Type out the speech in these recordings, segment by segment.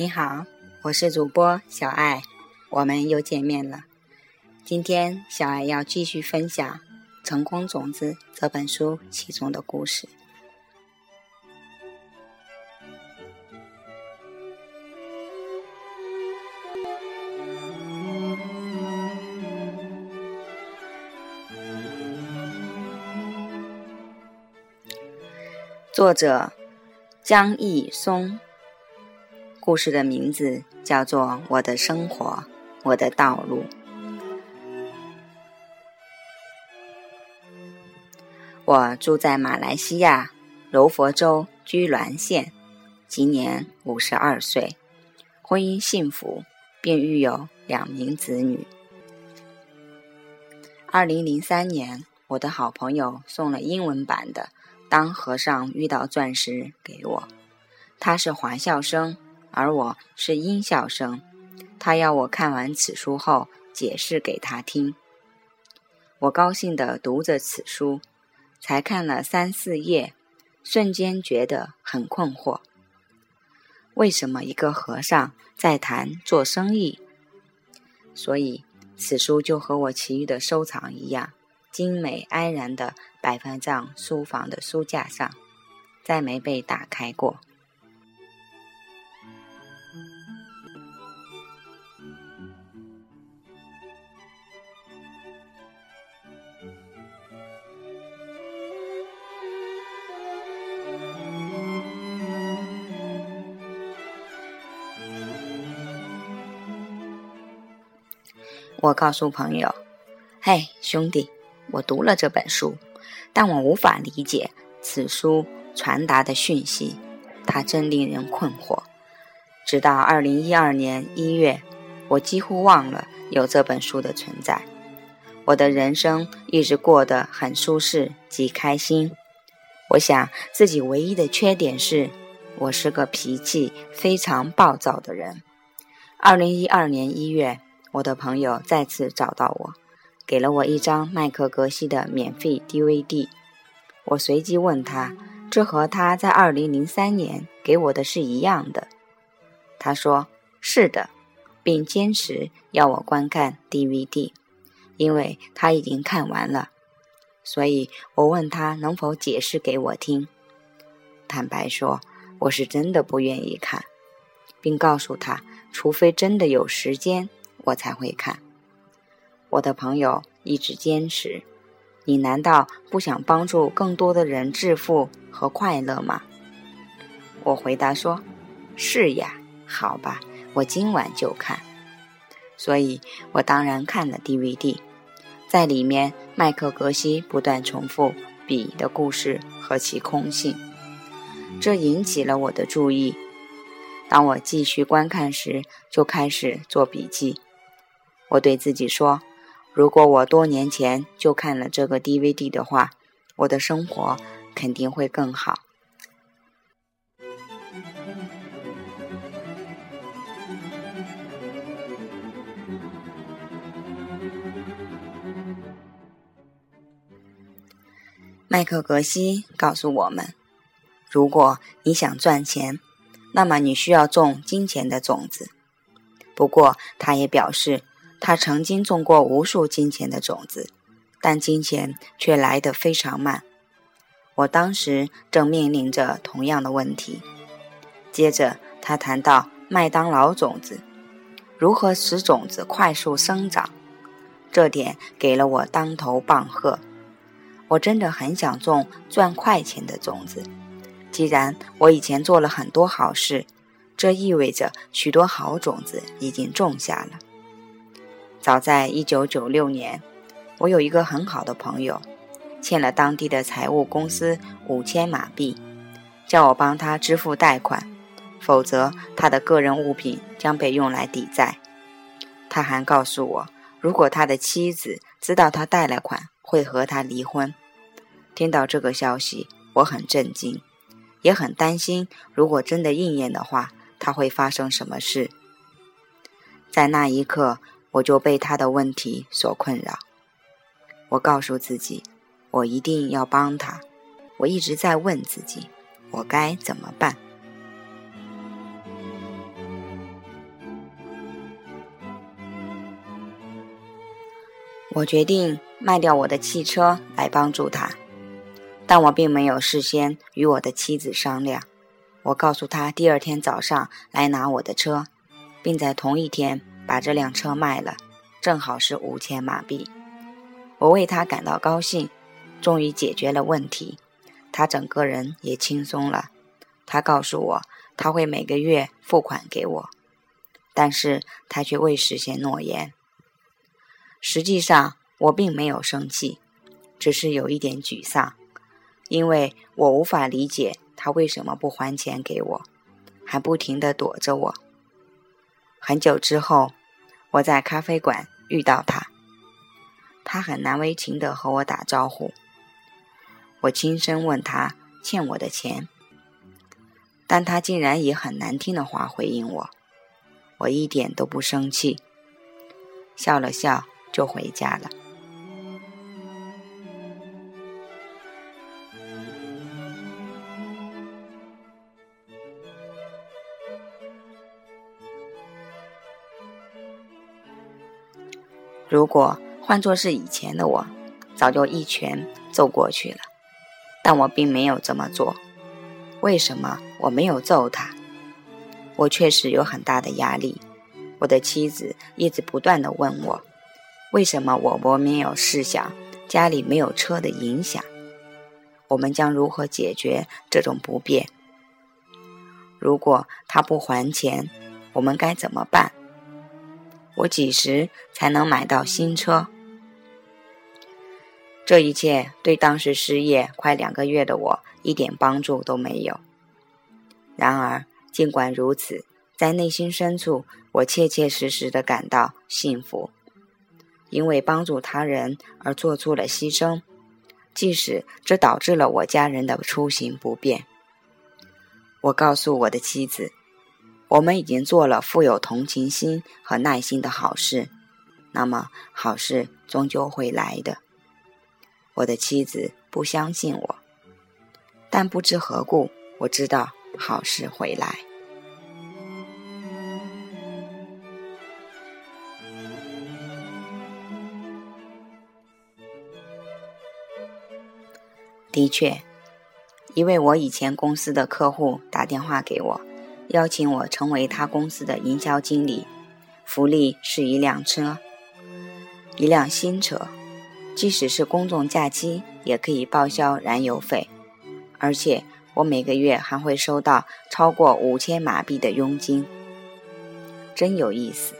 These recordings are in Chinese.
你好，我是主播小爱，我们又见面了。今天小爱要继续分享《成功种子》这本书其中的故事。作者江毅松。故事的名字叫做《我的生活，我的道路》。我住在马来西亚柔佛州居銮县，今年五十二岁，婚姻幸福，并育有两名子女。二零零三年，我的好朋友送了英文版的《当和尚遇到钻石》给我，他是华校生。而我是音校生，他要我看完此书后解释给他听。我高兴地读着此书，才看了三四页，瞬间觉得很困惑：为什么一个和尚在谈做生意？所以此书就和我其余的收藏一样，精美安然地摆放在书房的书架上，再没被打开过。我告诉朋友：“嘿，兄弟，我读了这本书，但我无法理解此书传达的讯息，它真令人困惑。直到二零一二年一月，我几乎忘了有这本书的存在。我的人生一直过得很舒适及开心。我想自己唯一的缺点是，我是个脾气非常暴躁的人。二零一二年一月。”我的朋友再次找到我，给了我一张麦克格西的免费 DVD。我随即问他：“这和他在2003年给我的是一样的？”他说：“是的，并坚持要我观看 DVD，因为他已经看完了。所以我问他能否解释给我听。坦白说，我是真的不愿意看，并告诉他，除非真的有时间。”我才会看。我的朋友一直坚持，你难道不想帮助更多的人致富和快乐吗？我回答说：“是呀，好吧，我今晚就看。”所以，我当然看了 DVD，在里面，麦克格西不断重复笔的故事和其空性，这引起了我的注意。当我继续观看时，就开始做笔记。我对自己说：“如果我多年前就看了这个 DVD 的话，我的生活肯定会更好。”麦克格西告诉我们：“如果你想赚钱，那么你需要种金钱的种子。”不过，他也表示。他曾经种过无数金钱的种子，但金钱却来得非常慢。我当时正面临着同样的问题。接着，他谈到麦当劳种子，如何使种子快速生长，这点给了我当头棒喝。我真的很想种赚快钱的种子。既然我以前做了很多好事，这意味着许多好种子已经种下了。早在一九九六年，我有一个很好的朋友，欠了当地的财务公司五千马币，叫我帮他支付贷款，否则他的个人物品将被用来抵债。他还告诉我，如果他的妻子知道他贷了款，会和他离婚。听到这个消息，我很震惊，也很担心，如果真的应验的话，他会发生什么事。在那一刻。我就被他的问题所困扰。我告诉自己我一定要帮他。我一直在问自己我该怎么办？我决定卖掉我的汽车来帮助他但我并没有事先与我的妻子商量。我告诉他第二天早上来拿我的车并在同一天把这辆车卖了，正好是五千马币。我为他感到高兴，终于解决了问题，他整个人也轻松了。他告诉我他会每个月付款给我，但是他却未实现诺言。实际上，我并没有生气，只是有一点沮丧，因为我无法理解他为什么不还钱给我，还不停地躲着我。很久之后，我在咖啡馆遇到他，他很难为情地和我打招呼。我轻声问他欠我的钱，但他竟然以很难听的话回应我。我一点都不生气，笑了笑。就回家了。如果换作是以前的我，早就一拳揍过去了。但我并没有这么做。为什么我没有揍他？我确实有很大的压力。我的妻子一直不断的问我。为什么我我没有试想家里没有车的影响？我们将如何解决这种不便？如果他不还钱，我们该怎么办？我几时才能买到新车？这一切对当时失业快两个月的我一点帮助都没有。然而，尽管如此，在内心深处，我切切实实的感到幸福。因为帮助他人而做出了牺牲，即使这导致了我家人的出行不便。我告诉我的妻子，我们已经做了富有同情心和耐心的好事，那么好事终究会来的。我的妻子不相信我，但不知何故，我知道好事会来。的确，一位我以前公司的客户打电话给我，邀请我成为他公司的营销经理，福利是一辆车，一辆新车，即使是公众假期也可以报销燃油费，而且我每个月还会收到超过五千马币的佣金，真有意思。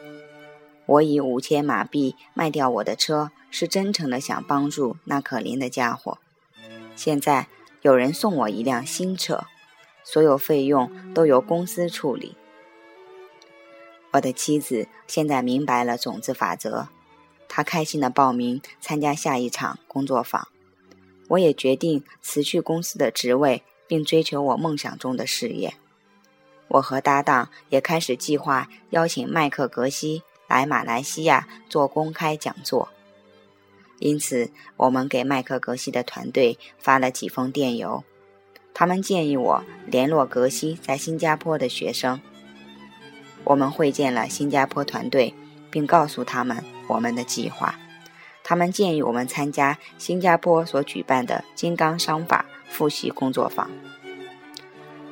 我以五千马币卖掉我的车，是真诚的想帮助那可怜的家伙。现在有人送我一辆新车，所有费用都由公司处理。我的妻子现在明白了种子法则，她开心的报名参加下一场工作坊。我也决定辞去公司的职位，并追求我梦想中的事业。我和搭档也开始计划邀请麦克格西来马来西亚做公开讲座。因此，我们给麦克格西的团队发了几封电邮，他们建议我联络格西在新加坡的学生。我们会见了新加坡团队，并告诉他们我们的计划。他们建议我们参加新加坡所举办的金刚商法复习工作坊。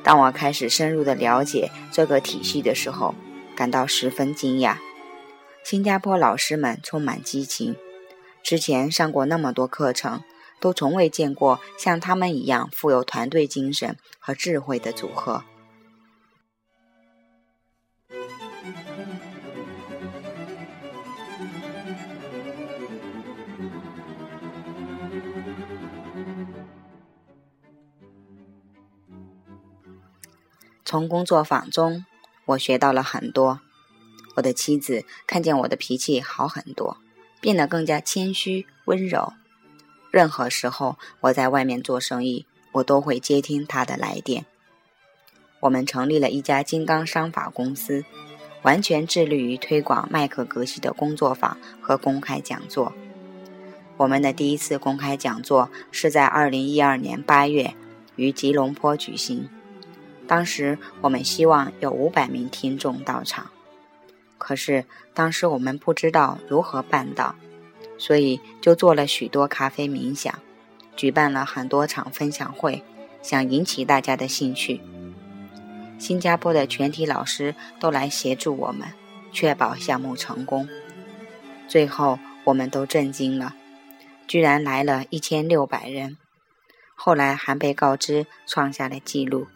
当我开始深入的了解这个体系的时候，感到十分惊讶。新加坡老师们充满激情。之前上过那么多课程，都从未见过像他们一样富有团队精神和智慧的组合。从工作坊中，我学到了很多。我的妻子看见我的脾气好很多。变得更加谦虚温柔。任何时候，我在外面做生意，我都会接听他的来电。我们成立了一家金刚商法公司，完全致力于推广麦克格西的工作坊和公开讲座。我们的第一次公开讲座是在二零一二年八月于吉隆坡举行，当时我们希望有五百名听众到场。可是当时我们不知道如何办到，所以就做了许多咖啡冥想，举办了很多场分享会，想引起大家的兴趣。新加坡的全体老师都来协助我们，确保项目成功。最后，我们都震惊了，居然来了一千六百人。后来还被告知创下了记录。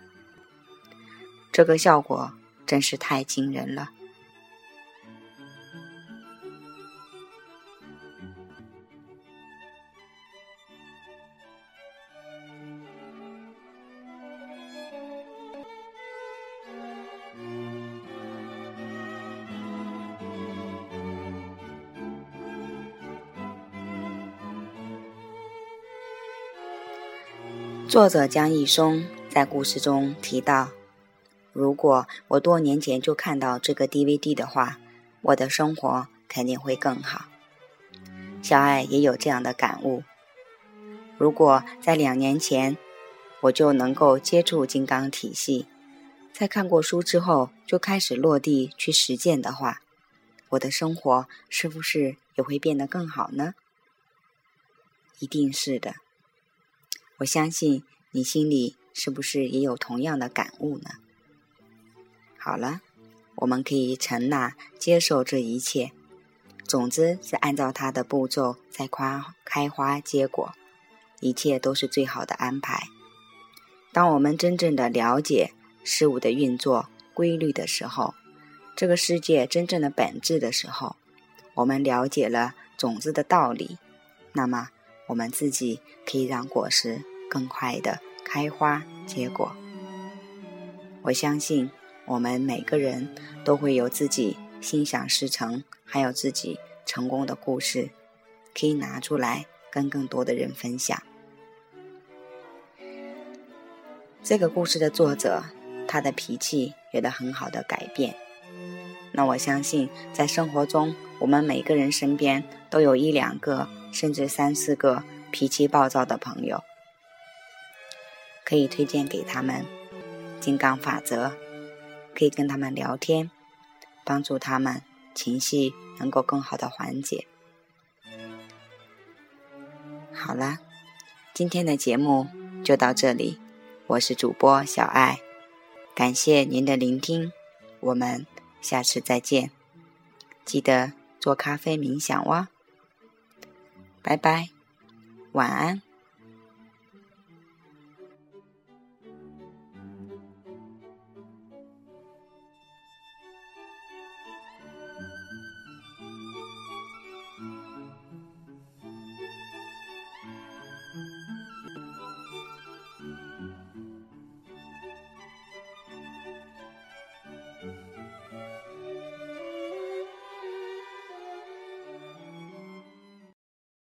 这个效果真是太惊人了。作者江一松在故事中提到：“如果我多年前就看到这个 DVD 的话，我的生活肯定会更好。”小爱也有这样的感悟：如果在两年前我就能够接触金刚体系，在看过书之后就开始落地去实践的话，我的生活是不是也会变得更好呢？一定是的。我相信你心里是不是也有同样的感悟呢？好了，我们可以承纳、接受这一切。种子是按照它的步骤在花开花结果，一切都是最好的安排。当我们真正的了解事物的运作规律的时候，这个世界真正的本质的时候，我们了解了种子的道理，那么我们自己可以让果实。更快的开花结果。我相信我们每个人都会有自己心想事成，还有自己成功的故事，可以拿出来跟更多的人分享。这个故事的作者，他的脾气有了很好的改变。那我相信，在生活中，我们每个人身边都有一两个，甚至三四个脾气暴躁的朋友。可以推荐给他们金刚法则，可以跟他们聊天，帮助他们情绪能够更好的缓解。好了，今天的节目就到这里，我是主播小爱，感谢您的聆听，我们下次再见，记得做咖啡冥想哇，拜拜，晚安。